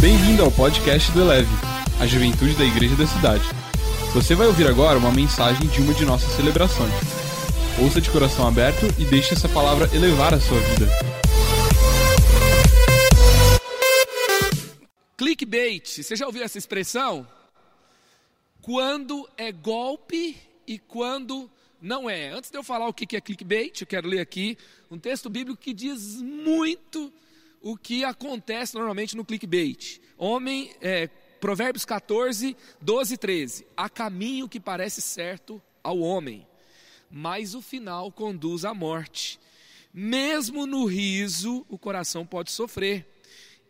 Bem-vindo ao podcast do Eleve, a juventude da igreja da cidade. Você vai ouvir agora uma mensagem de uma de nossas celebrações. Ouça de coração aberto e deixe essa palavra elevar a sua vida. Clickbait, você já ouviu essa expressão? Quando é golpe e quando não é. Antes de eu falar o que é clickbait, eu quero ler aqui um texto bíblico que diz muito o que acontece normalmente no clickbait. Homem, é, Provérbios 14, 12 e 13. Há caminho que parece certo ao homem, mas o final conduz à morte. Mesmo no riso, o coração pode sofrer,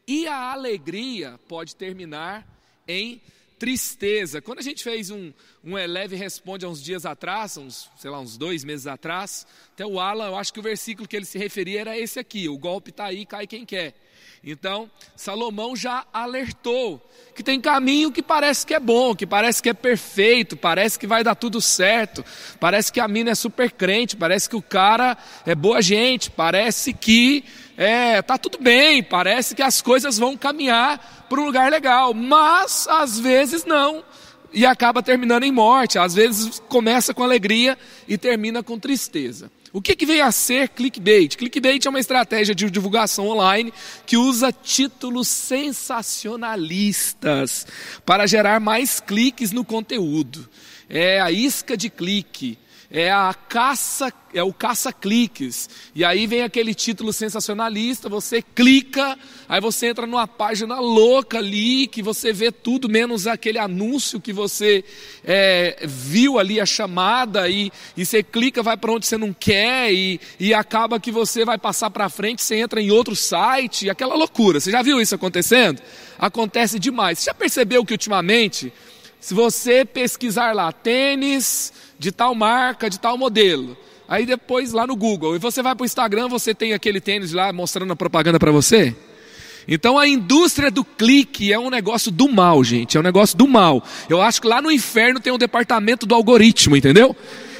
e a alegria pode terminar em tristeza. Quando a gente fez um, um Eleve Responde há uns dias atrás, uns, sei lá, uns dois meses atrás, até o Alan, eu acho que o versículo que ele se referia era esse aqui: o golpe está aí, cai quem quer. Então, Salomão já alertou que tem caminho que parece que é bom, que parece que é perfeito, parece que vai dar tudo certo, parece que a mina é super crente, parece que o cara é boa gente, parece que é, tá tudo bem, parece que as coisas vão caminhar para um lugar legal, mas às vezes não, e acaba terminando em morte, às vezes começa com alegria e termina com tristeza. O que, que vem a ser clickbait? Clickbait é uma estratégia de divulgação online que usa títulos sensacionalistas para gerar mais cliques no conteúdo. É a isca de clique, é a caça, é o caça-cliques. E aí vem aquele título sensacionalista, você clica, aí você entra numa página louca ali, que você vê tudo menos aquele anúncio que você é, viu ali a chamada, e, e você clica, vai para onde você não quer, e, e acaba que você vai passar para frente, você entra em outro site, aquela loucura. Você já viu isso acontecendo? Acontece demais. Você já percebeu que ultimamente, se você pesquisar lá tênis de tal marca, de tal modelo. Aí depois lá no Google, e você vai para o Instagram, você tem aquele tênis lá mostrando a propaganda para você? Então a indústria do clique é um negócio do mal, gente, é um negócio do mal. Eu acho que lá no inferno tem um departamento do algoritmo, entendeu?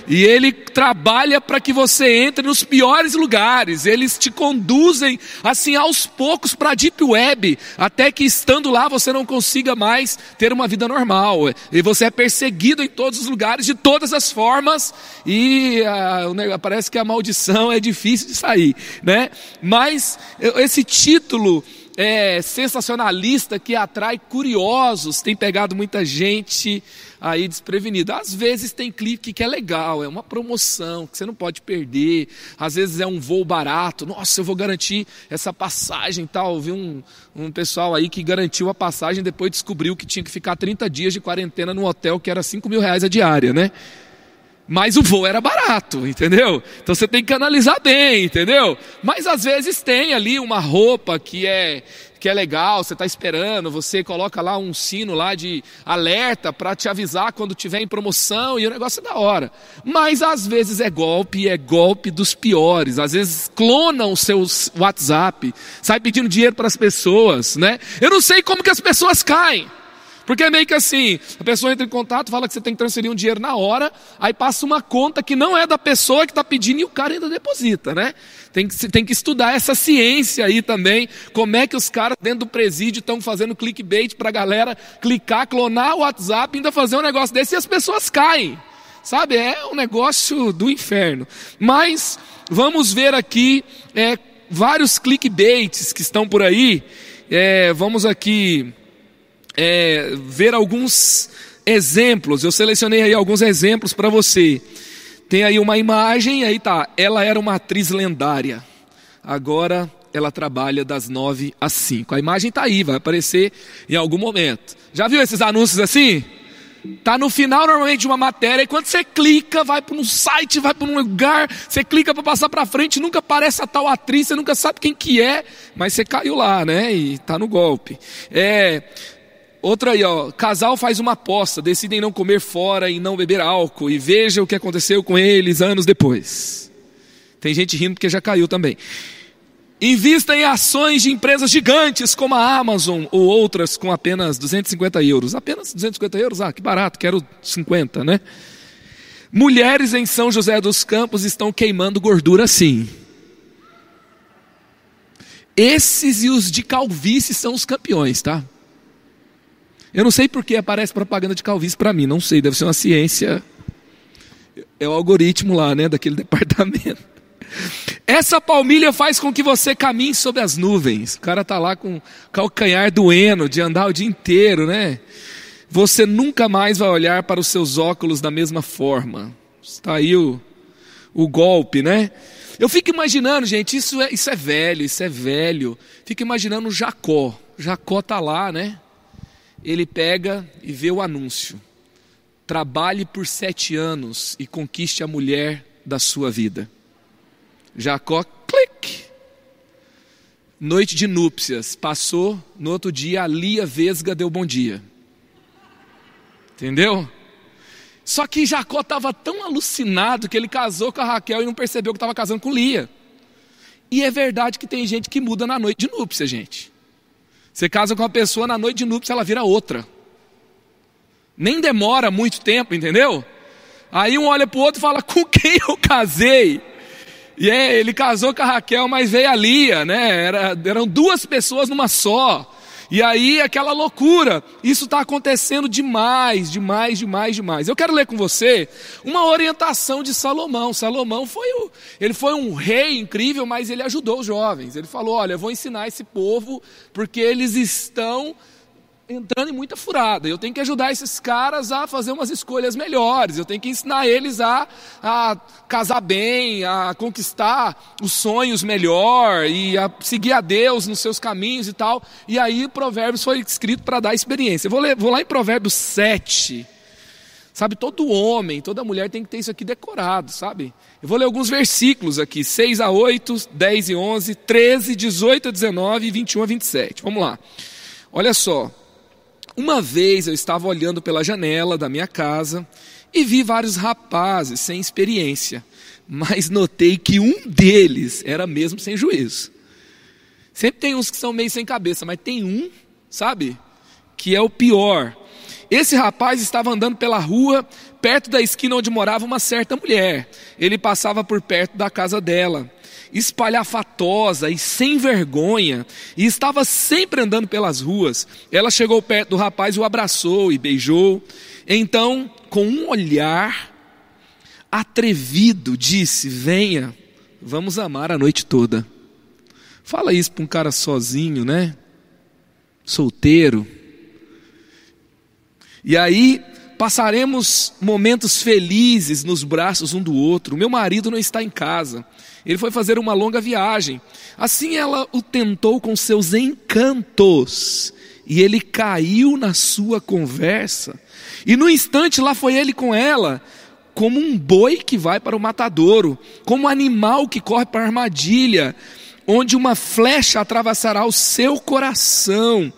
E ele trabalha para que você entre nos piores lugares. Eles te conduzem assim aos poucos para a deep web, até que estando lá você não consiga mais ter uma vida normal. E você é perseguido em todos os lugares de todas as formas e uh, parece que a maldição é difícil de sair, né? Mas esse título é, sensacionalista que atrai curiosos tem pegado muita gente aí desprevenido. Às vezes tem clique que é legal, é uma promoção que você não pode perder. Às vezes é um voo barato. Nossa, eu vou garantir essa passagem tal. Vi um, um pessoal aí que garantiu a passagem depois descobriu que tinha que ficar 30 dias de quarentena no hotel que era 5 mil reais a diária, né? Mas o voo era barato, entendeu? Então você tem que analisar bem, entendeu? Mas às vezes tem ali uma roupa que é que é legal, você está esperando, você coloca lá um sino lá de alerta para te avisar quando tiver em promoção e o negócio é da hora. Mas às vezes é golpe, é golpe dos piores. Às vezes clonam o seu WhatsApp, sai pedindo dinheiro para as pessoas, né? Eu não sei como que as pessoas caem. Porque é meio que assim, a pessoa entra em contato, fala que você tem que transferir um dinheiro na hora, aí passa uma conta que não é da pessoa que está pedindo e o cara ainda deposita, né? Tem que, tem que estudar essa ciência aí também, como é que os caras dentro do presídio estão fazendo clickbait para a galera clicar, clonar o WhatsApp, ainda fazer um negócio desse e as pessoas caem. Sabe, é um negócio do inferno. Mas vamos ver aqui é, vários clickbaits que estão por aí. É, vamos aqui é, ver alguns exemplos. Eu selecionei aí alguns exemplos para você. Tem aí uma imagem, aí tá. Ela era uma atriz lendária. Agora ela trabalha das nove às cinco. A imagem tá aí, vai aparecer em algum momento. Já viu esses anúncios assim? Tá no final normalmente de uma matéria e quando você clica, vai para um site, vai para um lugar, você clica para passar para frente, nunca aparece a tal atriz, você nunca sabe quem que é, mas você caiu lá, né? E tá no golpe. É, Outra aí, ó, casal faz uma aposta, decidem não comer fora e não beber álcool, e veja o que aconteceu com eles anos depois. Tem gente rindo porque já caiu também. Invista em ações de empresas gigantes como a Amazon ou outras com apenas 250 euros. Apenas 250 euros? Ah, que barato, quero 50, né? Mulheres em São José dos Campos estão queimando gordura sim. Esses e os de calvície são os campeões, tá? Eu não sei por que aparece propaganda de calvície para mim, não sei, deve ser uma ciência. É o algoritmo lá, né, daquele departamento. Essa palmilha faz com que você caminhe sobre as nuvens. O cara tá lá com calcanhar doendo de andar o dia inteiro, né? Você nunca mais vai olhar para os seus óculos da mesma forma. Está aí o, o golpe, né? Eu fico imaginando, gente, isso é, isso é velho, isso é velho. Fico imaginando Jacó. Jacó tá lá, né? Ele pega e vê o anúncio. Trabalhe por sete anos e conquiste a mulher da sua vida. Jacó, clique. Noite de núpcias, passou, no outro dia a Lia Vesga deu bom dia. Entendeu? Só que Jacó estava tão alucinado que ele casou com a Raquel e não percebeu que estava casando com Lia. E é verdade que tem gente que muda na noite de núpcia, gente. Você casa com uma pessoa, na noite de núpcia ela vira outra. Nem demora muito tempo, entendeu? Aí um olha para o outro e fala: Com quem eu casei? E é, ele casou com a Raquel, mas veio a Lia, né? Era, eram duas pessoas numa só. E aí aquela loucura. Isso está acontecendo demais, demais, demais, demais. Eu quero ler com você uma orientação de Salomão. Salomão foi o, ele foi um rei incrível, mas ele ajudou os jovens. Ele falou: olha, eu vou ensinar esse povo porque eles estão entrando em muita furada. Eu tenho que ajudar esses caras a fazer umas escolhas melhores. Eu tenho que ensinar eles a, a casar bem, a conquistar os sonhos melhor e a seguir a Deus nos seus caminhos e tal. E aí Provérbios foi escrito para dar experiência. Eu vou, ler, vou lá em Provérbios 7. Sabe, todo homem, toda mulher tem que ter isso aqui decorado, sabe? Eu vou ler alguns versículos aqui, 6 a 8, 10 e 11, 13, 18 a 19 e 21 a 27. Vamos lá. Olha só. Uma vez eu estava olhando pela janela da minha casa e vi vários rapazes sem experiência, mas notei que um deles era mesmo sem juízo. Sempre tem uns que são meio sem cabeça, mas tem um, sabe, que é o pior. Esse rapaz estava andando pela rua, perto da esquina onde morava uma certa mulher. Ele passava por perto da casa dela espalhafatosa e sem vergonha, e estava sempre andando pelas ruas. Ela chegou perto do rapaz, o abraçou e beijou. Então, com um olhar atrevido, disse: Venha, vamos amar a noite toda. Fala isso para um cara sozinho, né? Solteiro. E aí passaremos momentos felizes nos braços um do outro. Meu marido não está em casa. Ele foi fazer uma longa viagem. Assim ela o tentou com seus encantos, e ele caiu na sua conversa. E no instante lá foi ele com ela, como um boi que vai para o matadouro, como um animal que corre para a armadilha, onde uma flecha atravessará o seu coração.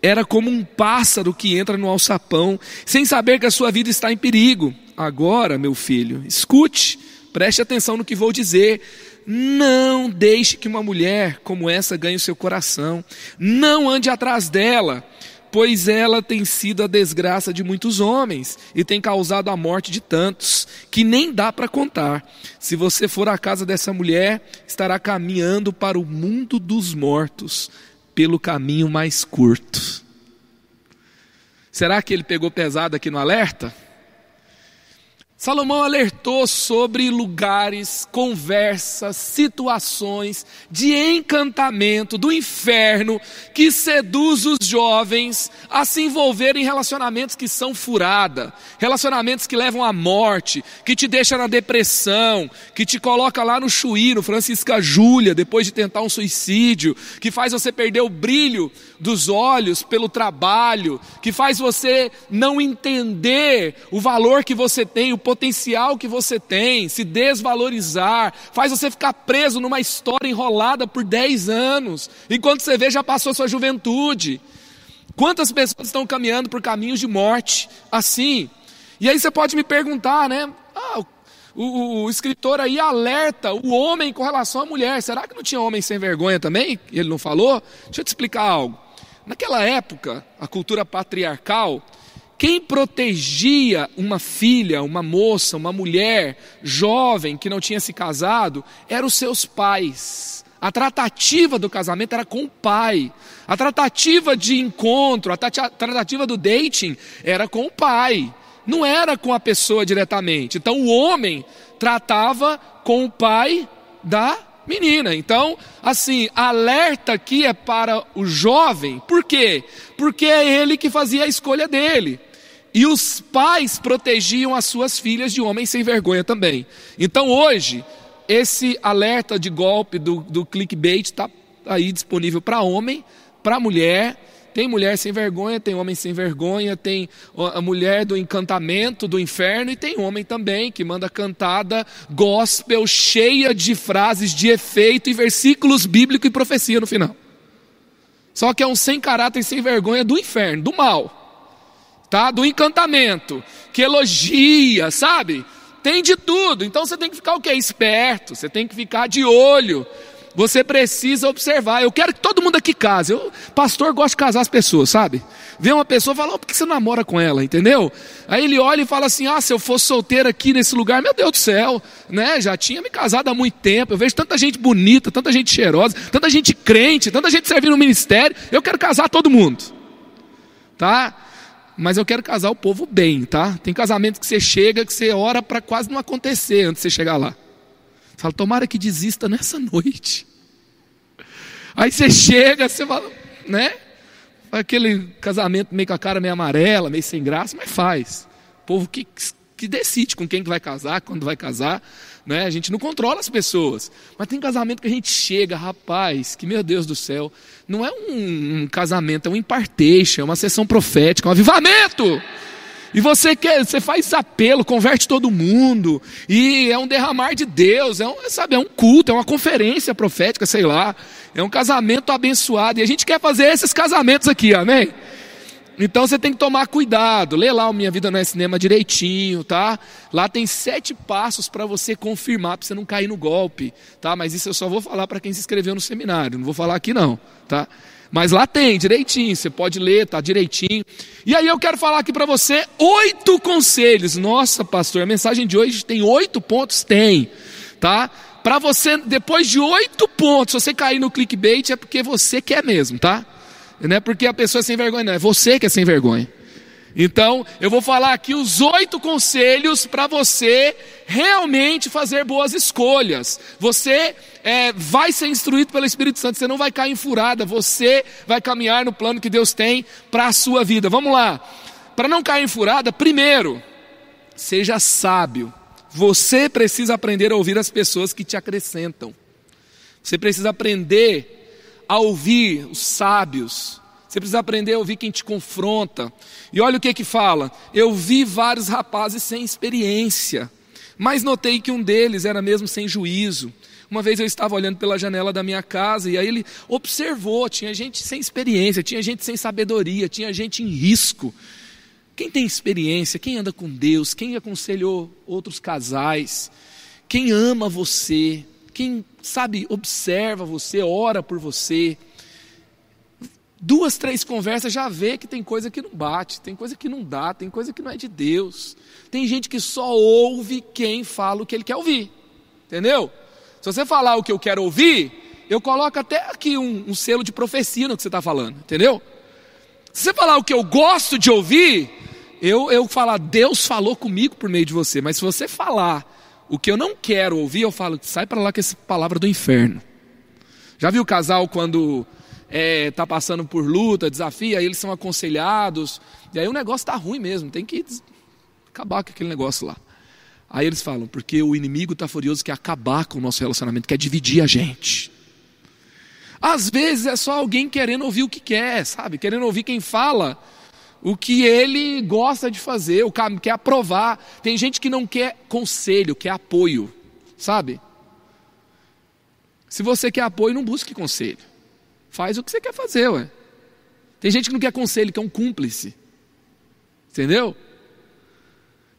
Era como um pássaro que entra no alçapão, sem saber que a sua vida está em perigo. Agora, meu filho, escute Preste atenção no que vou dizer. Não deixe que uma mulher como essa ganhe o seu coração. Não ande atrás dela, pois ela tem sido a desgraça de muitos homens e tem causado a morte de tantos, que nem dá para contar. Se você for à casa dessa mulher, estará caminhando para o mundo dos mortos pelo caminho mais curto. Será que ele pegou pesado aqui no alerta? Salomão alertou sobre lugares, conversas, situações de encantamento do inferno que seduz os jovens a se envolver em relacionamentos que são furada, relacionamentos que levam à morte, que te deixa na depressão, que te coloca lá no chuí, no Francisca Júlia, depois de tentar um suicídio, que faz você perder o brilho dos olhos pelo trabalho, que faz você não entender o valor que você tem, o potencial que você tem, se desvalorizar, faz você ficar preso numa história enrolada por 10 anos, enquanto você vê já passou sua juventude. Quantas pessoas estão caminhando por caminhos de morte assim? E aí você pode me perguntar, né? Ah, o, o, o, escritor aí alerta o homem com relação à mulher. Será que não tinha homem sem vergonha também? Ele não falou? Deixa eu te explicar algo. Naquela época, a cultura patriarcal, quem protegia uma filha, uma moça, uma mulher jovem que não tinha se casado, eram os seus pais, A tratativa do casamento era com o pai. A tratativa de encontro, a tratativa do dating era com o pai. Não era com a pessoa diretamente. Então o homem tratava com o pai da menina. Então, assim, alerta aqui é para o jovem. Por quê? Porque é ele que fazia a escolha dele. E os pais protegiam as suas filhas de homens sem vergonha também. Então hoje, esse alerta de golpe do, do clickbait está aí disponível para homem, para mulher. Tem mulher sem vergonha, tem homem sem vergonha, tem a mulher do encantamento do inferno e tem homem também que manda cantada gospel cheia de frases de efeito e versículos bíblicos e profecia no final. Só que é um sem caráter sem vergonha do inferno, do mal tá? Do encantamento, que elogia, sabe? Tem de tudo. Então você tem que ficar o quê? Esperto, você tem que ficar de olho. Você precisa observar. Eu quero que todo mundo aqui case. Eu, pastor, gosta de casar as pessoas, sabe? Vê uma pessoa e fala, oh, por que você namora com ela, entendeu? Aí ele olha e fala assim: ah, se eu fosse solteiro aqui nesse lugar, meu Deus do céu, né? Já tinha me casado há muito tempo. Eu vejo tanta gente bonita, tanta gente cheirosa, tanta gente crente, tanta gente servindo no ministério. Eu quero casar todo mundo, tá? mas eu quero casar o povo bem, tá? Tem casamento que você chega, que você ora para quase não acontecer antes de você chegar lá. Fala, tomara que desista nessa noite. Aí você chega, você fala, né? Aquele casamento meio com a cara meio amarela, meio sem graça, mas faz. O povo que, que decide com quem que vai casar, quando vai casar. Né? A gente não controla as pessoas. Mas tem casamento que a gente chega, rapaz, que meu Deus do céu, não é um, um casamento, é um impartation, é uma sessão profética, um avivamento. E você quer, você faz apelo, converte todo mundo, e é um derramar de Deus, é um, sabe, é um culto, é uma conferência profética, sei lá, é um casamento abençoado, e a gente quer fazer esses casamentos aqui, amém? Então você tem que tomar cuidado. Lê lá o Minha Vida não é Cinema direitinho, tá? Lá tem sete passos para você confirmar, para você não cair no golpe, tá? Mas isso eu só vou falar para quem se inscreveu no seminário, não vou falar aqui não, tá? Mas lá tem, direitinho, você pode ler, tá direitinho. E aí eu quero falar aqui para você oito conselhos. Nossa, pastor, a mensagem de hoje tem oito pontos? Tem, tá? Para você, depois de oito pontos, se você cair no clickbait, é porque você quer mesmo, tá? Não é porque a pessoa é sem vergonha, não, é você que é sem vergonha. Então, eu vou falar aqui os oito conselhos para você realmente fazer boas escolhas. Você é, vai ser instruído pelo Espírito Santo, você não vai cair em furada, você vai caminhar no plano que Deus tem para a sua vida. Vamos lá. Para não cair em furada, primeiro, seja sábio. Você precisa aprender a ouvir as pessoas que te acrescentam. Você precisa aprender a ouvir os sábios. Você precisa aprender a ouvir quem te confronta. E olha o que que fala. Eu vi vários rapazes sem experiência, mas notei que um deles era mesmo sem juízo. Uma vez eu estava olhando pela janela da minha casa e aí ele observou, tinha gente sem experiência, tinha gente sem sabedoria, tinha gente em risco. Quem tem experiência, quem anda com Deus, quem aconselhou outros casais, quem ama você, quem, sabe, observa você, ora por você. Duas, três conversas já vê que tem coisa que não bate, tem coisa que não dá, tem coisa que não é de Deus. Tem gente que só ouve quem fala o que ele quer ouvir. Entendeu? Se você falar o que eu quero ouvir, eu coloco até aqui um, um selo de profecia no que você está falando. Entendeu? Se você falar o que eu gosto de ouvir, eu, eu falar, Deus falou comigo por meio de você. Mas se você falar o que eu não quero ouvir, eu falo, sai para lá com essa palavra do inferno. Já viu o casal quando está é, tá passando por luta, desafio, aí eles são aconselhados, e aí o negócio está ruim mesmo, tem que acabar com aquele negócio lá. Aí eles falam, porque o inimigo está furioso, quer acabar com o nosso relacionamento, quer dividir a gente. Às vezes é só alguém querendo ouvir o que quer, sabe? Querendo ouvir quem fala o que ele gosta de fazer, o que quer aprovar. Tem gente que não quer conselho, quer apoio, sabe? Se você quer apoio, não busque conselho. Faz o que você quer fazer, ué. Tem gente que não quer conselho, quer um cúmplice. Entendeu?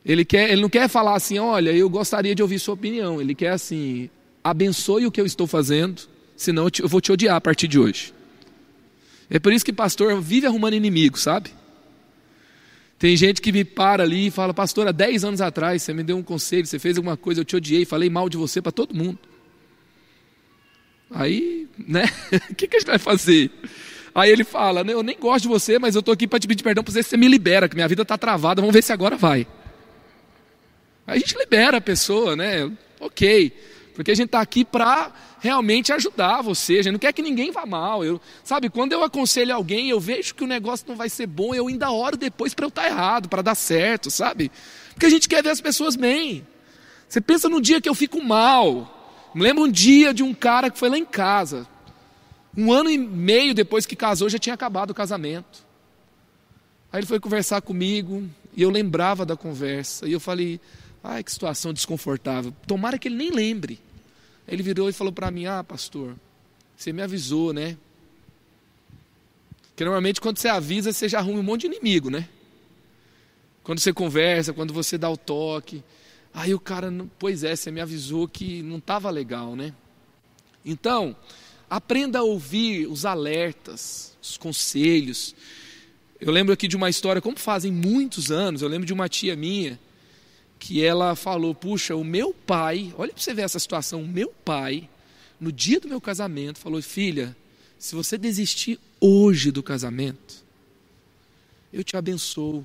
Ele, quer, ele não quer falar assim, olha, eu gostaria de ouvir sua opinião. Ele quer assim, abençoe o que eu estou fazendo, senão eu, te, eu vou te odiar a partir de hoje. É por isso que pastor vive arrumando inimigo, sabe? Tem gente que me para ali e fala, pastor, há 10 anos atrás você me deu um conselho, você fez alguma coisa, eu te odiei, falei mal de você para todo mundo. Aí, né? O que, que a gente vai fazer? Aí ele fala: Eu nem gosto de você, mas eu estou aqui para te pedir perdão para você, você me libera, que minha vida está travada, vamos ver se agora vai. Aí a gente libera a pessoa, né? Ok. Porque a gente está aqui para realmente ajudar você. A gente não quer que ninguém vá mal. Eu, sabe, quando eu aconselho alguém, eu vejo que o negócio não vai ser bom, eu ainda oro depois para eu estar tá errado, para dar certo, sabe? Porque a gente quer ver as pessoas bem. Você pensa no dia que eu fico mal. Me lembro um dia de um cara que foi lá em casa. Um ano e meio depois que casou, já tinha acabado o casamento. Aí ele foi conversar comigo e eu lembrava da conversa. E eu falei: ai, que situação desconfortável. Tomara que ele nem lembre. Ele virou e falou para mim: ah, pastor, você me avisou, né? Porque normalmente quando você avisa, você já arruma um monte de inimigo, né? Quando você conversa, quando você dá o toque. Aí o cara, pois é, você me avisou que não estava legal, né? Então, Aprenda a ouvir os alertas, os conselhos. Eu lembro aqui de uma história, como fazem muitos anos, eu lembro de uma tia minha, que ela falou: Puxa, o meu pai, olha para você ver essa situação, o meu pai, no dia do meu casamento, falou: Filha, se você desistir hoje do casamento, eu te abençoo.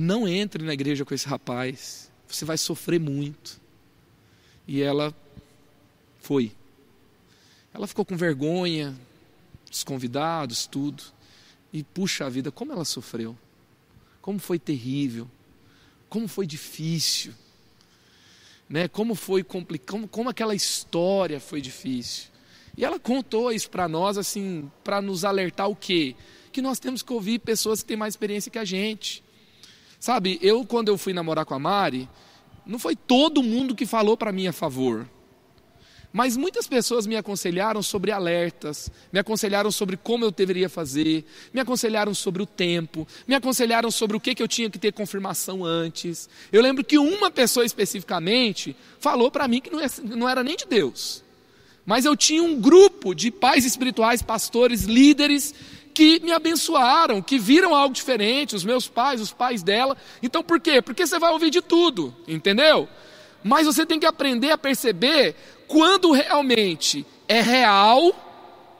Não entre na igreja com esse rapaz, você vai sofrer muito. E ela foi. Ela ficou com vergonha dos convidados, tudo. E puxa a vida, como ela sofreu. Como foi terrível. Como foi difícil. Né? Como foi complicado, como, como aquela história foi difícil. E ela contou isso para nós assim, para nos alertar o quê? Que nós temos que ouvir pessoas que têm mais experiência que a gente. Sabe, eu quando eu fui namorar com a Mari, não foi todo mundo que falou para mim a favor. Mas muitas pessoas me aconselharam sobre alertas, me aconselharam sobre como eu deveria fazer, me aconselharam sobre o tempo, me aconselharam sobre o que, que eu tinha que ter confirmação antes. Eu lembro que uma pessoa especificamente falou para mim que é, não era nem de Deus. Mas eu tinha um grupo de pais espirituais, pastores, líderes, que me abençoaram, que viram algo diferente, os meus pais, os pais dela. Então por quê? Porque você vai ouvir de tudo, entendeu? Mas você tem que aprender a perceber quando realmente é real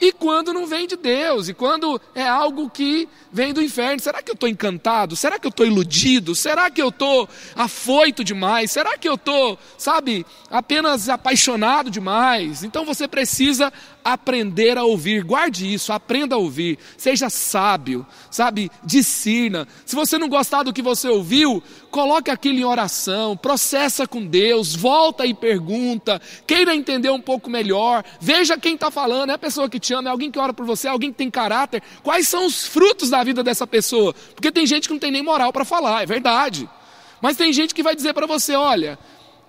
e quando não vem de Deus, e quando é algo que vem do inferno. Será que eu estou encantado? Será que eu estou iludido? Será que eu estou afoito demais? Será que eu estou, sabe, apenas apaixonado demais? Então você precisa aprender a ouvir, guarde isso, aprenda a ouvir, seja sábio, sabe, discirna. Se você não gostar do que você ouviu, coloque aquilo em oração, processa com Deus, volta e pergunta, queira entender um pouco melhor, veja quem está falando, é a pessoa que te ama, é alguém que ora por você, é alguém que tem caráter, quais são os frutos da vida dessa pessoa, porque tem gente que não tem nem moral para falar, é verdade. Mas tem gente que vai dizer para você: olha,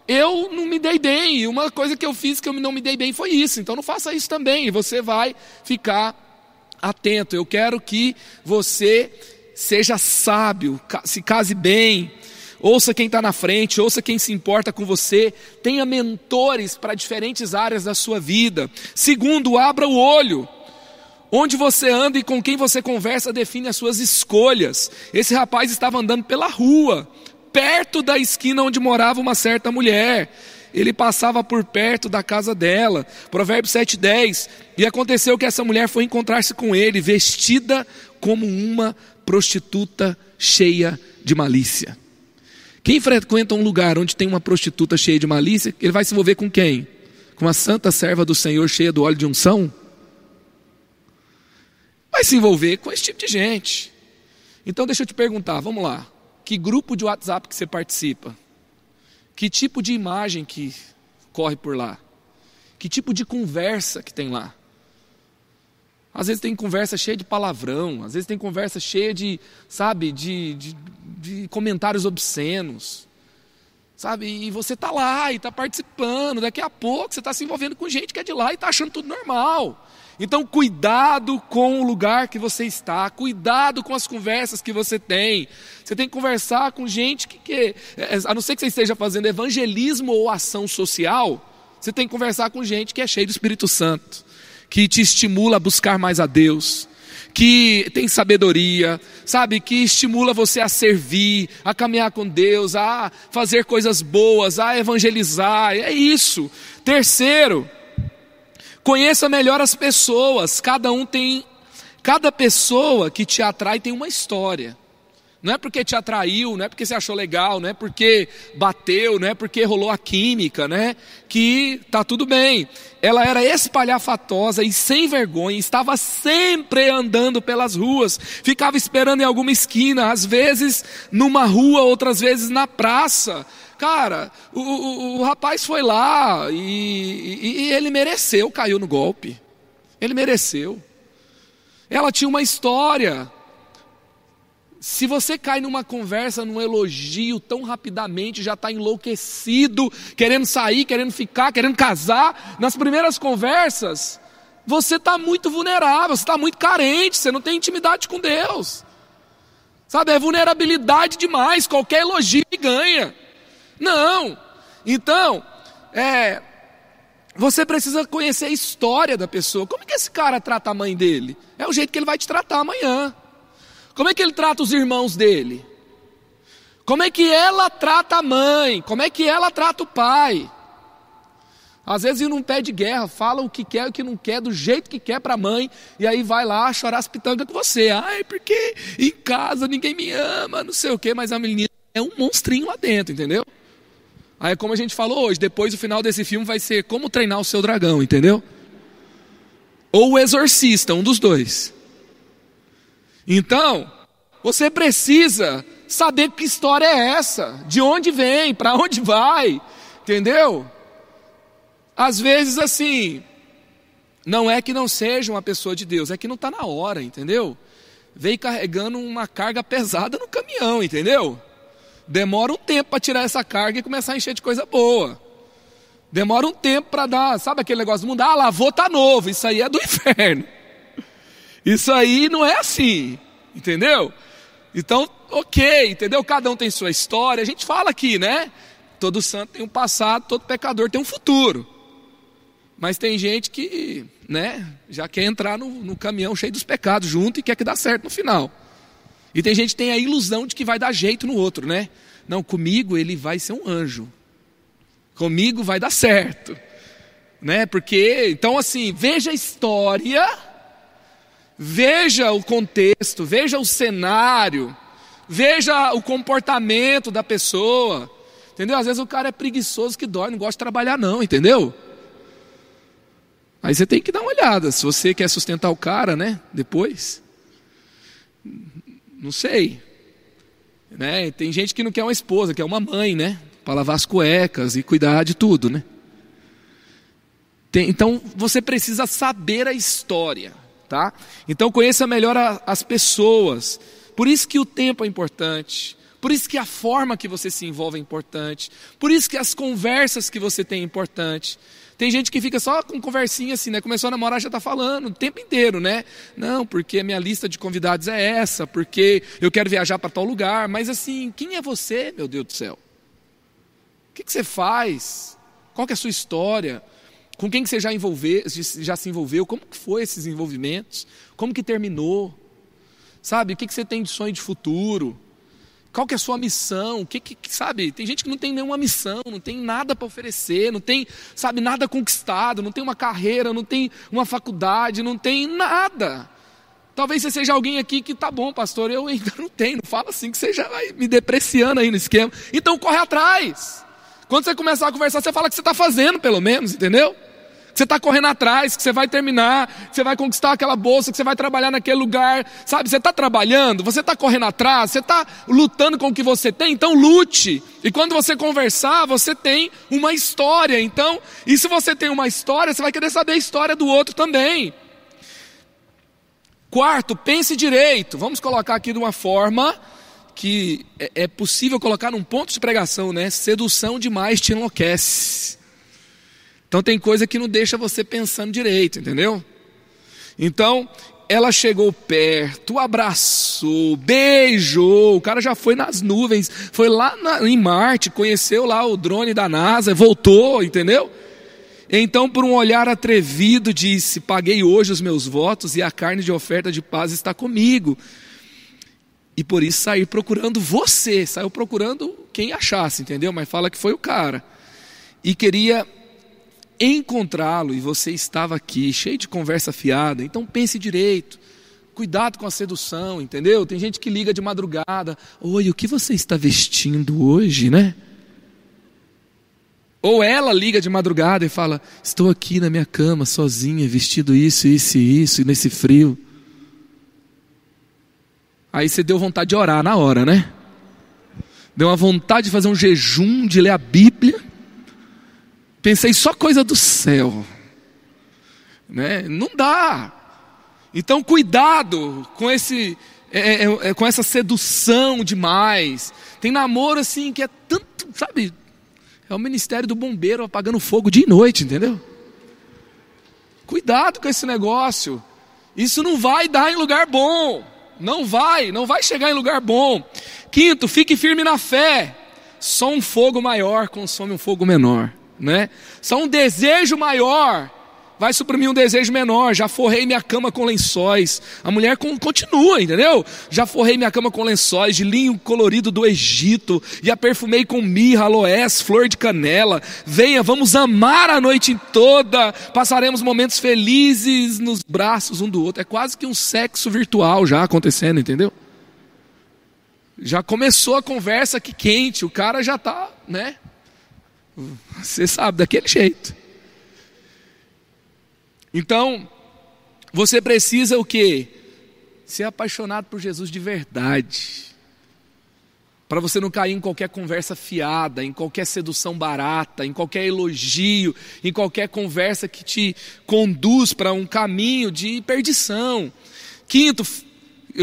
eu não me dei bem, uma coisa que eu fiz que eu não me dei bem foi isso, então não faça isso também, e você vai ficar atento. Eu quero que você seja sábio, se case bem, ouça quem está na frente, ouça quem se importa com você, tenha mentores para diferentes áreas da sua vida. Segundo, abra o olho. Onde você anda e com quem você conversa define as suas escolhas. Esse rapaz estava andando pela rua, perto da esquina onde morava uma certa mulher. Ele passava por perto da casa dela. Provérbios 7,10. E aconteceu que essa mulher foi encontrar-se com ele, vestida como uma prostituta cheia de malícia. Quem frequenta um lugar onde tem uma prostituta cheia de malícia, ele vai se envolver com quem? Com a santa serva do Senhor cheia do óleo de unção? Vai se envolver com esse tipo de gente. Então deixa eu te perguntar, vamos lá. Que grupo de WhatsApp que você participa? Que tipo de imagem que corre por lá? Que tipo de conversa que tem lá? Às vezes tem conversa cheia de palavrão, às vezes tem conversa cheia de, sabe, de, de, de comentários obscenos. Sabe, e você está lá e está participando, daqui a pouco você está se envolvendo com gente que é de lá e está achando tudo normal. Então, cuidado com o lugar que você está, cuidado com as conversas que você tem. Você tem que conversar com gente que, que é, a não ser que você esteja fazendo evangelismo ou ação social, você tem que conversar com gente que é cheia do Espírito Santo, que te estimula a buscar mais a Deus, que tem sabedoria, sabe, que estimula você a servir, a caminhar com Deus, a fazer coisas boas, a evangelizar. É isso. Terceiro, Conheça melhor as pessoas. Cada um tem, cada pessoa que te atrai tem uma história. Não é porque te atraiu, não é porque você achou legal, não é porque bateu, não é porque rolou a química, né? Que tá tudo bem. Ela era espalhafatosa e sem vergonha, estava sempre andando pelas ruas, ficava esperando em alguma esquina, às vezes numa rua, outras vezes na praça. Cara, o, o, o rapaz foi lá e, e, e ele mereceu, caiu no golpe. Ele mereceu. Ela tinha uma história. Se você cai numa conversa, num elogio tão rapidamente, já está enlouquecido, querendo sair, querendo ficar, querendo casar, nas primeiras conversas, você está muito vulnerável, você está muito carente, você não tem intimidade com Deus. Sabe, é vulnerabilidade demais, qualquer elogio ganha. Não. Então, é, você precisa conhecer a história da pessoa. Como é que esse cara trata a mãe dele? É o jeito que ele vai te tratar amanhã. Como é que ele trata os irmãos dele? Como é que ela trata a mãe? Como é que ela trata o pai? Às vezes ele não pede guerra, fala o que quer e o que não quer, do jeito que quer para a mãe, e aí vai lá chorar as pitangas com você. Ai, porque em casa ninguém me ama, não sei o quê, mas a menina é um monstrinho lá dentro, entendeu? Aí, como a gente falou hoje, depois o final desse filme vai ser como treinar o seu dragão, entendeu? Ou o exorcista, um dos dois. Então, você precisa saber que história é essa, de onde vem, para onde vai, entendeu? Às vezes, assim, não é que não seja uma pessoa de Deus, é que não está na hora, entendeu? Veio carregando uma carga pesada no caminhão, entendeu? Demora um tempo para tirar essa carga e começar a encher de coisa boa. Demora um tempo para dar, sabe aquele negócio do mundo? Ah, lavou, tá novo. Isso aí é do inferno. Isso aí não é assim, entendeu? Então, ok, entendeu? Cada um tem sua história. A gente fala aqui, né? Todo santo tem um passado, todo pecador tem um futuro. Mas tem gente que, né, já quer entrar no, no caminhão cheio dos pecados junto e quer que dá certo no final. E tem gente que tem a ilusão de que vai dar jeito no outro, né? Não, comigo ele vai ser um anjo. Comigo vai dar certo. Né? Porque, então assim, veja a história Veja o contexto, veja o cenário, veja o comportamento da pessoa. Entendeu? Às vezes o cara é preguiçoso que dói, não gosta de trabalhar, não, entendeu? Aí você tem que dar uma olhada, se você quer sustentar o cara, né? Depois. Não sei. Né? Tem gente que não quer uma esposa, quer uma mãe, né? Para lavar as cuecas e cuidar de tudo, né? Tem, então você precisa saber a história tá? Então conheça melhor a, as pessoas. Por isso que o tempo é importante. Por isso que a forma que você se envolve é importante. Por isso que as conversas que você tem é importante. Tem gente que fica só com conversinha assim, né? Começou a namorar, já está falando o tempo inteiro, né? Não, porque a minha lista de convidados é essa, porque eu quero viajar para tal lugar. Mas assim, quem é você, meu Deus do céu? O que, que você faz? Qual é a sua história? Com quem que você já, já se envolveu? Como que foi esses envolvimentos? Como que terminou? Sabe, o que, que você tem de sonho de futuro? Qual que é a sua missão? O que, que sabe? Tem gente que não tem nenhuma missão, não tem nada para oferecer, não tem, sabe, nada conquistado, não tem uma carreira, não tem uma faculdade, não tem nada. Talvez você seja alguém aqui que tá bom, pastor, eu ainda não tenho. Não fala assim que você já vai me depreciando aí no esquema. Então corre atrás. Quando você começar a conversar, você fala que você está fazendo, pelo menos, entendeu? Você está correndo atrás, que você vai terminar, que você vai conquistar aquela bolsa, que você vai trabalhar naquele lugar, sabe? Você está trabalhando, você está correndo atrás, você está lutando com o que você tem, então lute. E quando você conversar, você tem uma história. Então, e se você tem uma história, você vai querer saber a história do outro também. Quarto, pense direito. Vamos colocar aqui de uma forma que é, é possível colocar num ponto de pregação, né? Sedução demais te enlouquece. Então tem coisa que não deixa você pensando direito, entendeu? Então, ela chegou perto, abraçou, beijou. O cara já foi nas nuvens, foi lá na, em Marte, conheceu lá o drone da NASA, voltou, entendeu? Então, por um olhar atrevido, disse: Paguei hoje os meus votos e a carne de oferta de paz está comigo. E por isso saí procurando você, saiu procurando quem achasse, entendeu? Mas fala que foi o cara. E queria encontrá-lo e você estava aqui, cheio de conversa fiada, então pense direito. Cuidado com a sedução, entendeu? Tem gente que liga de madrugada. Oi, o que você está vestindo hoje, né? Ou ela liga de madrugada e fala: Estou aqui na minha cama, sozinha, vestido isso, isso e isso, nesse frio. Aí você deu vontade de orar na hora, né? Deu uma vontade de fazer um jejum, de ler a Bíblia. Pensei só coisa do céu. Né? Não dá. Então, cuidado com esse, é, é, é, com essa sedução demais. Tem namoro assim que é tanto, sabe? É o ministério do bombeiro apagando fogo dia e noite, entendeu? Cuidado com esse negócio. Isso não vai dar em lugar bom. Não vai, não vai chegar em lugar bom. Quinto, fique firme na fé. Só um fogo maior consome um fogo menor, né? Só um desejo maior vai suprimir um desejo menor. Já forrei minha cama com lençóis. A mulher continua, entendeu? Já forrei minha cama com lençóis de linho colorido do Egito e a perfumei com mirra, aloés, flor de canela. Venha, vamos amar a noite toda. Passaremos momentos felizes nos braços um do outro. É quase que um sexo virtual já acontecendo, entendeu? Já começou a conversa aqui quente, o cara já está, né? Você sabe, daquele jeito. Então, você precisa o quê? Ser apaixonado por Jesus de verdade. Para você não cair em qualquer conversa fiada, em qualquer sedução barata, em qualquer elogio, em qualquer conversa que te conduz para um caminho de perdição. Quinto,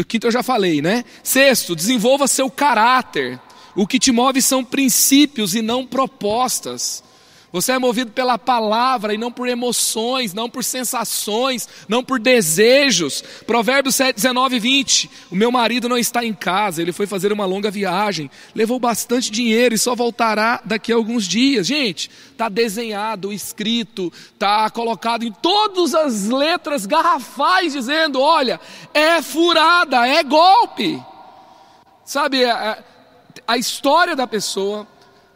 quinto eu já falei, né? Sexto, desenvolva seu caráter. O que te move são princípios e não propostas. Você é movido pela palavra e não por emoções, não por sensações, não por desejos. Provérbios 7, 19 e 20. O meu marido não está em casa, ele foi fazer uma longa viagem, levou bastante dinheiro e só voltará daqui a alguns dias. Gente, está desenhado, escrito, está colocado em todas as letras garrafais, dizendo: olha, é furada, é golpe. Sabe, a, a história da pessoa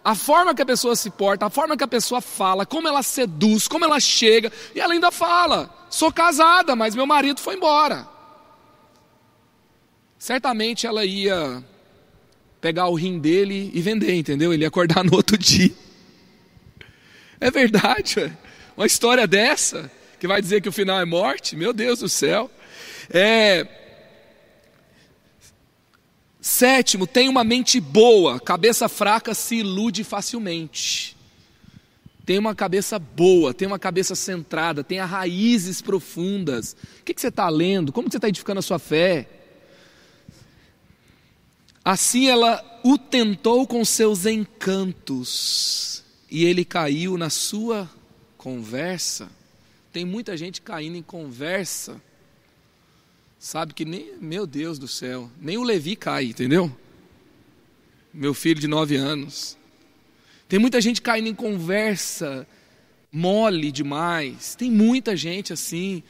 a forma que a pessoa se porta, a forma que a pessoa fala, como ela seduz, como ela chega, e ela ainda fala: sou casada, mas meu marido foi embora. Certamente ela ia pegar o rim dele e vender, entendeu? Ele ia acordar no outro dia. É verdade, uma história dessa, que vai dizer que o final é morte, meu Deus do céu. É, Sétimo, tem uma mente boa, cabeça fraca se ilude facilmente. Tem uma cabeça boa, tem uma cabeça centrada, tem raízes profundas. O que, que você está lendo? Como você está edificando a sua fé? Assim ela o tentou com seus encantos, e ele caiu na sua conversa. Tem muita gente caindo em conversa sabe que nem, meu Deus do céu, nem o Levi cai, entendeu? Meu filho de nove anos. Tem muita gente caindo em conversa mole demais. Tem muita gente assim.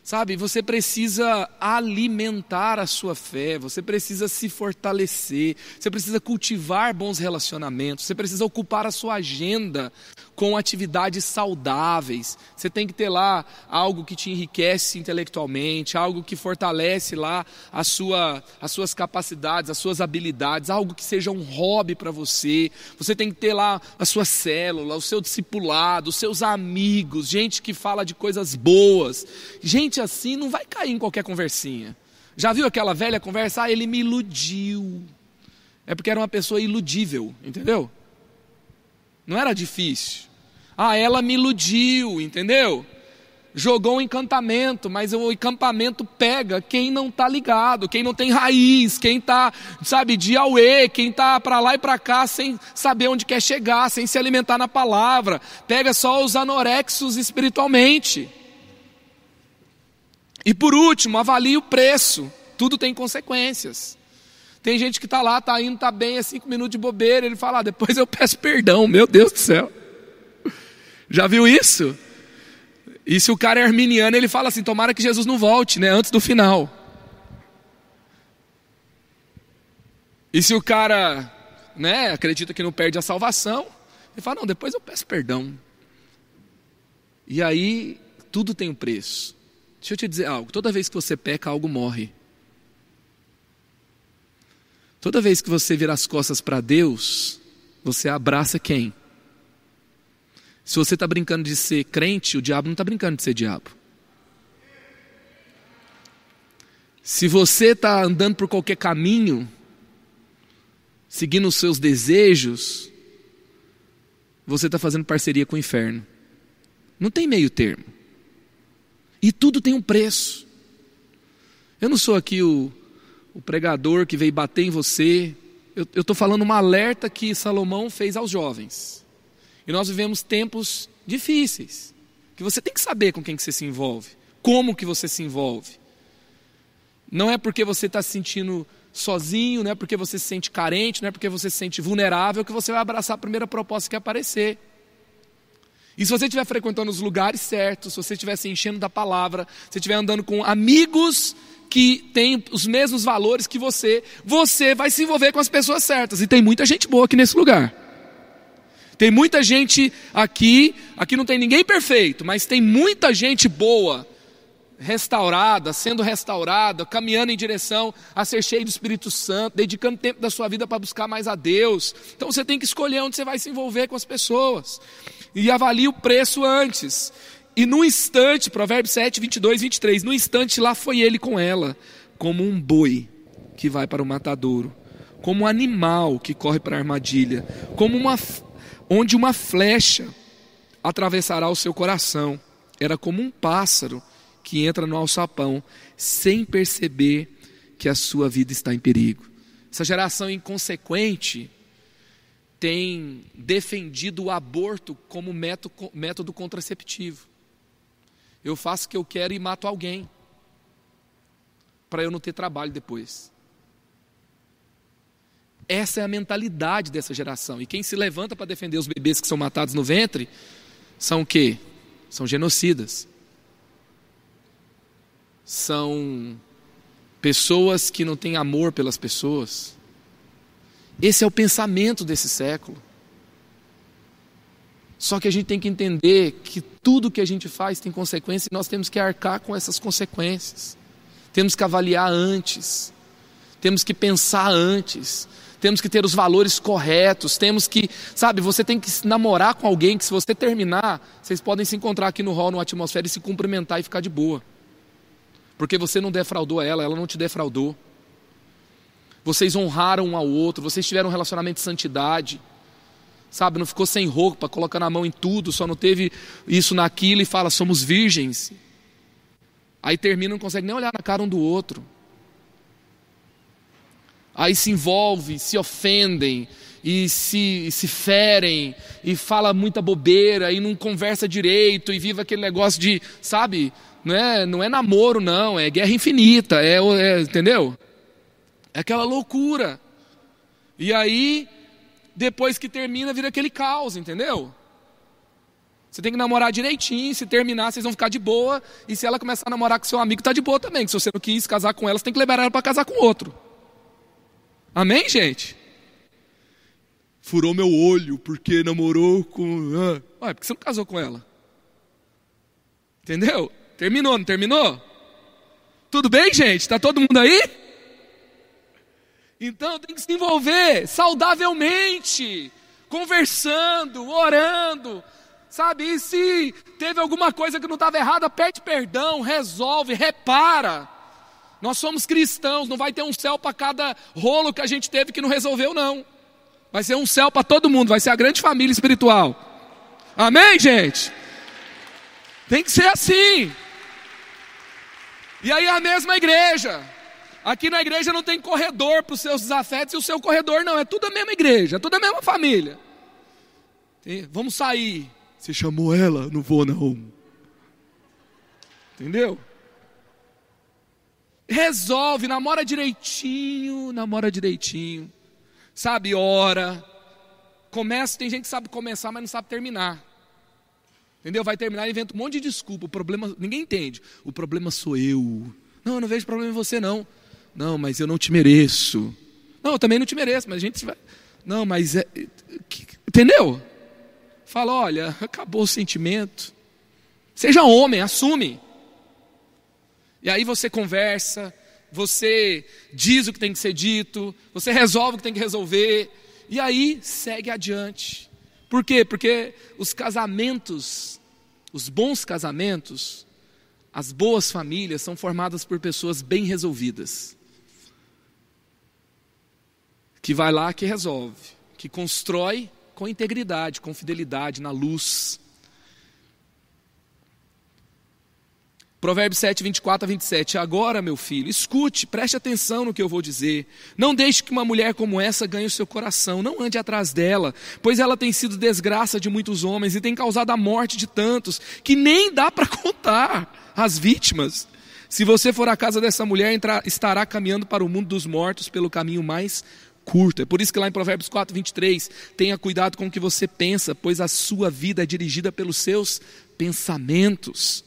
Sabe, você precisa alimentar a sua fé, você precisa se fortalecer, você precisa cultivar bons relacionamentos, você precisa ocupar a sua agenda com atividades saudáveis. Você tem que ter lá algo que te enriquece intelectualmente, algo que fortalece lá a sua, as suas capacidades, as suas habilidades, algo que seja um hobby para você. Você tem que ter lá a sua célula, o seu discipulado, os seus amigos, gente que fala de coisas boas. Gente assim não vai cair em qualquer conversinha. Já viu aquela velha conversa? Ah, ele me iludiu. É porque era uma pessoa iludível, entendeu? Não era difícil. Ah, ela me iludiu, entendeu? Jogou um encantamento, mas o encantamento pega quem não está ligado, quem não tem raiz, quem está, sabe, de auê, quem está para lá e para cá sem saber onde quer chegar, sem se alimentar na palavra. Pega só os anorexos espiritualmente. E por último, avalie o preço. Tudo tem consequências. Tem gente que está lá, está indo, está bem, é cinco minutos de bobeira, ele fala, ah, depois eu peço perdão, meu Deus do céu. Já viu isso? E se o cara é arminiano, ele fala assim, tomara que Jesus não volte, né, antes do final. E se o cara, né, acredita que não perde a salvação, ele fala, não, depois eu peço perdão. E aí, tudo tem um preço. Deixa eu te dizer algo: toda vez que você peca, algo morre. Toda vez que você vira as costas para Deus, você abraça quem? Se você está brincando de ser crente, o diabo não está brincando de ser diabo. Se você está andando por qualquer caminho, seguindo os seus desejos, você está fazendo parceria com o inferno. Não tem meio termo. E tudo tem um preço. Eu não sou aqui o, o pregador que veio bater em você. Eu estou falando uma alerta que Salomão fez aos jovens. E nós vivemos tempos difíceis, que você tem que saber com quem que você se envolve, como que você se envolve. Não é porque você está se sentindo sozinho, não é porque você se sente carente, não é porque você se sente vulnerável que você vai abraçar a primeira proposta que aparecer. E se você estiver frequentando os lugares certos, se você estiver se enchendo da palavra, se estiver andando com amigos que têm os mesmos valores que você, você vai se envolver com as pessoas certas. E tem muita gente boa aqui nesse lugar. Tem muita gente aqui, aqui não tem ninguém perfeito, mas tem muita gente boa restaurada, sendo restaurada, caminhando em direção a ser cheio do Espírito Santo, dedicando tempo da sua vida para buscar mais a Deus. Então você tem que escolher onde você vai se envolver com as pessoas. E avalie o preço antes. E no instante, Provérbios 7, 22, 23, no instante lá foi ele com ela, como um boi que vai para o matadouro, como um animal que corre para a armadilha, como uma onde uma flecha atravessará o seu coração. Era como um pássaro que entra no alçapão sem perceber que a sua vida está em perigo. Essa geração inconsequente tem defendido o aborto como método, método contraceptivo. Eu faço o que eu quero e mato alguém, para eu não ter trabalho depois. Essa é a mentalidade dessa geração. E quem se levanta para defender os bebês que são matados no ventre são o quê? São genocidas são pessoas que não têm amor pelas pessoas. Esse é o pensamento desse século. Só que a gente tem que entender que tudo que a gente faz tem consequências e nós temos que arcar com essas consequências. Temos que avaliar antes, temos que pensar antes, temos que ter os valores corretos, temos que, sabe, você tem que namorar com alguém que se você terminar, vocês podem se encontrar aqui no hall, no atmosfera e se cumprimentar e ficar de boa. Porque você não defraudou ela, ela não te defraudou. Vocês honraram um ao outro, vocês tiveram um relacionamento de santidade. Sabe, não ficou sem roupa, colocando a mão em tudo, só não teve isso naquilo e fala, somos virgens. Aí termina, não consegue nem olhar na cara um do outro. Aí se envolve, se ofendem e se, se ferem e fala muita bobeira e não conversa direito e vive aquele negócio de, sabe, não é, não é namoro, não, é guerra infinita, é, é, entendeu? É aquela loucura. E aí, depois que termina, vira aquele caos, entendeu? Você tem que namorar direitinho, se terminar, vocês vão ficar de boa. E se ela começar a namorar com seu amigo, tá de boa também. Que se você não quis casar com ela, você tem que levar ela para casar com outro. Amém, gente? Furou meu olho porque namorou com. Ah, porque você não casou com ela. Entendeu? Terminou, não terminou? Tudo bem, gente? Está todo mundo aí? Então tem que se envolver saudavelmente, conversando, orando, sabe? E se teve alguma coisa que não estava errada, pede perdão, resolve, repara. Nós somos cristãos, não vai ter um céu para cada rolo que a gente teve que não resolveu, não. Vai ser um céu para todo mundo, vai ser a grande família espiritual. Amém, gente? Tem que ser assim. E aí a mesma igreja. Aqui na igreja não tem corredor para os seus desafetos e o seu corredor não, é tudo a mesma igreja, é tudo a mesma família. Vamos sair. Você chamou ela? Não vou não. Entendeu? Resolve, namora direitinho, namora direitinho. Sabe, ora. Começa, tem gente que sabe começar, mas não sabe terminar. Entendeu? Vai terminar e inventa um monte de desculpa. O problema, ninguém entende. O problema sou eu. Não, eu não vejo problema em você, não. Não, mas eu não te mereço. Não, eu também não te mereço, mas a gente vai. Não, mas é. Entendeu? Fala, olha, acabou o sentimento. Seja homem, assume. E aí você conversa, você diz o que tem que ser dito, você resolve o que tem que resolver, e aí segue adiante. Por quê? Porque os casamentos, os bons casamentos, as boas famílias são formadas por pessoas bem resolvidas. Que vai lá que resolve, que constrói com integridade, com fidelidade, na luz. Provérbios 7, 24 a 27. Agora, meu filho, escute, preste atenção no que eu vou dizer. Não deixe que uma mulher como essa ganhe o seu coração. Não ande atrás dela, pois ela tem sido desgraça de muitos homens e tem causado a morte de tantos, que nem dá para contar as vítimas. Se você for à casa dessa mulher, estará caminhando para o mundo dos mortos pelo caminho mais curto. É por isso que lá em Provérbios 4, 23, tenha cuidado com o que você pensa, pois a sua vida é dirigida pelos seus pensamentos.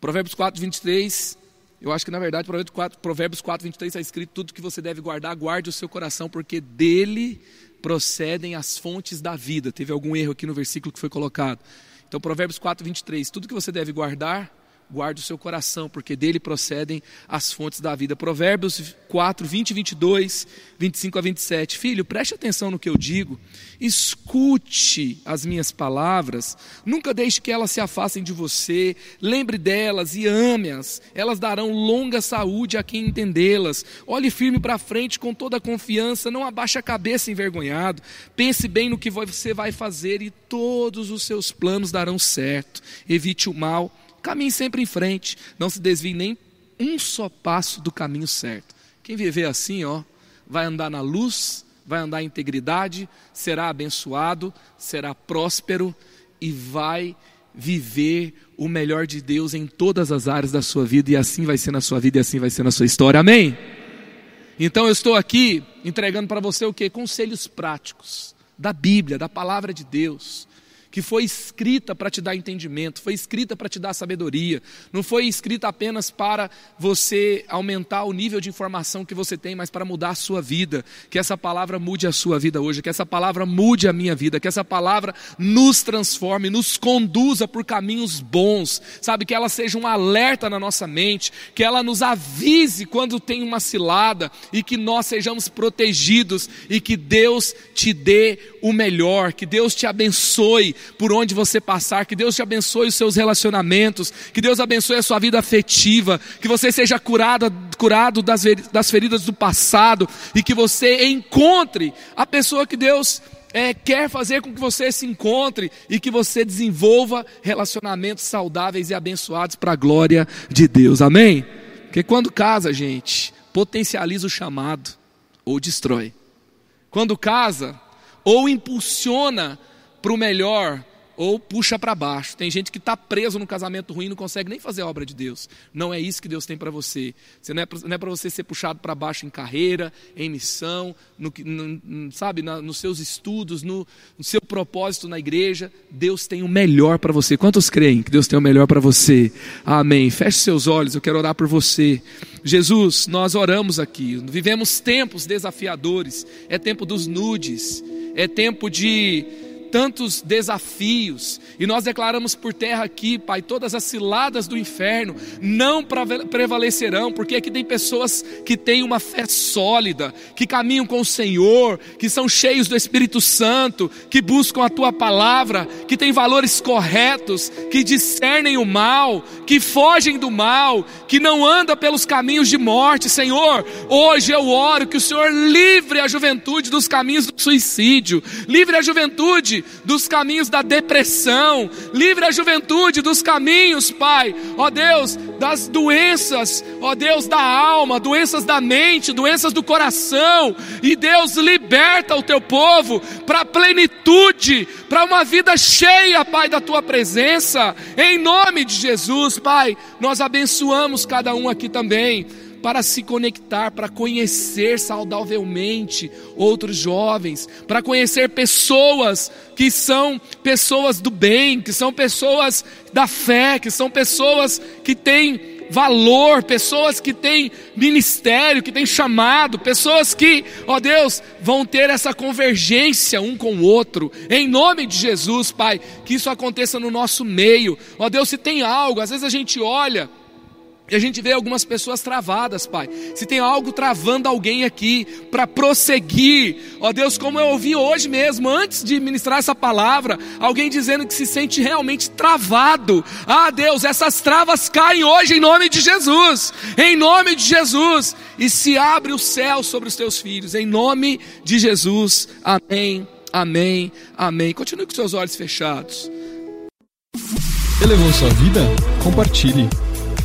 Provérbios 4, 23. Eu acho que na verdade, Provérbios 4, Provérbios 4 23 está escrito: tudo que você deve guardar, guarde o seu coração, porque dele procedem as fontes da vida. Teve algum erro aqui no versículo que foi colocado. Então, Provérbios 4, 23. Tudo que você deve guardar, guarde o seu coração, porque dele procedem as fontes da vida. Provérbios 4, 20 22, 25 a 27. Filho, preste atenção no que eu digo, escute as minhas palavras, nunca deixe que elas se afastem de você, lembre delas e ame-as, elas darão longa saúde a quem entendê-las. Olhe firme para frente com toda a confiança, não abaixe a cabeça envergonhado, pense bem no que você vai fazer e todos os seus planos darão certo. Evite o mal Caminhe sempre em frente, não se desvie nem um só passo do caminho certo. Quem viver assim, ó, vai andar na luz, vai andar em integridade, será abençoado, será próspero e vai viver o melhor de Deus em todas as áreas da sua vida, e assim vai ser na sua vida e assim vai ser na sua história. Amém? Então eu estou aqui entregando para você o que? Conselhos práticos da Bíblia, da palavra de Deus que foi escrita para te dar entendimento, foi escrita para te dar sabedoria, não foi escrita apenas para você aumentar o nível de informação que você tem, mas para mudar a sua vida. Que essa palavra mude a sua vida hoje, que essa palavra mude a minha vida, que essa palavra nos transforme, nos conduza por caminhos bons, sabe? Que ela seja um alerta na nossa mente, que ela nos avise quando tem uma cilada e que nós sejamos protegidos e que Deus te dê o melhor, que Deus te abençoe por onde você passar, que Deus te abençoe os seus relacionamentos, que Deus abençoe a sua vida afetiva, que você seja curado, curado das, das feridas do passado e que você encontre a pessoa que Deus é, quer fazer com que você se encontre e que você desenvolva relacionamentos saudáveis e abençoados para a glória de Deus, amém? Porque quando casa, gente, potencializa o chamado ou destrói. Quando casa, ou impulsiona para o melhor ou puxa para baixo. Tem gente que está preso no casamento ruim e não consegue nem fazer a obra de Deus. Não é isso que Deus tem para você. você. Não é para é você ser puxado para baixo em carreira, em missão, no, no, sabe, na, nos seus estudos, no, no, seu propósito na igreja. Deus tem o melhor para você. Quantos creem que Deus tem o melhor para você? Amém. Feche seus olhos, eu quero orar por você. Jesus, nós oramos aqui. Vivemos tempos desafiadores. É tempo dos nudes. É tempo de tantos desafios, e nós declaramos por terra aqui, Pai, todas as ciladas do inferno não prevalecerão, porque aqui tem pessoas que têm uma fé sólida, que caminham com o Senhor, que são cheios do Espírito Santo, que buscam a tua palavra, que têm valores corretos, que discernem o mal, que fogem do mal, que não andam pelos caminhos de morte, Senhor. Hoje eu oro que o Senhor livre a juventude dos caminhos do suicídio, livre a dos caminhos da depressão, livre a juventude dos caminhos, Pai, ó Deus, das doenças, ó Deus, da alma, doenças da mente, doenças do coração, e Deus liberta o teu povo para a plenitude, para uma vida cheia, Pai, da tua presença, em nome de Jesus, Pai, nós abençoamos cada um aqui também para se conectar, para conhecer saudavelmente outros jovens, para conhecer pessoas que são pessoas do bem, que são pessoas da fé, que são pessoas que têm valor, pessoas que têm ministério, que têm chamado, pessoas que, ó Deus, vão ter essa convergência um com o outro, em nome de Jesus, Pai, que isso aconteça no nosso meio, ó Deus, se tem algo, às vezes a gente olha e a gente vê algumas pessoas travadas, Pai. Se tem algo travando alguém aqui para prosseguir, ó Deus, como eu ouvi hoje mesmo, antes de ministrar essa palavra, alguém dizendo que se sente realmente travado. Ah, Deus, essas travas caem hoje em nome de Jesus. Em nome de Jesus. E se abre o céu sobre os teus filhos. Em nome de Jesus. Amém. Amém. Amém. Continue com seus olhos fechados. Elevou sua vida? Compartilhe.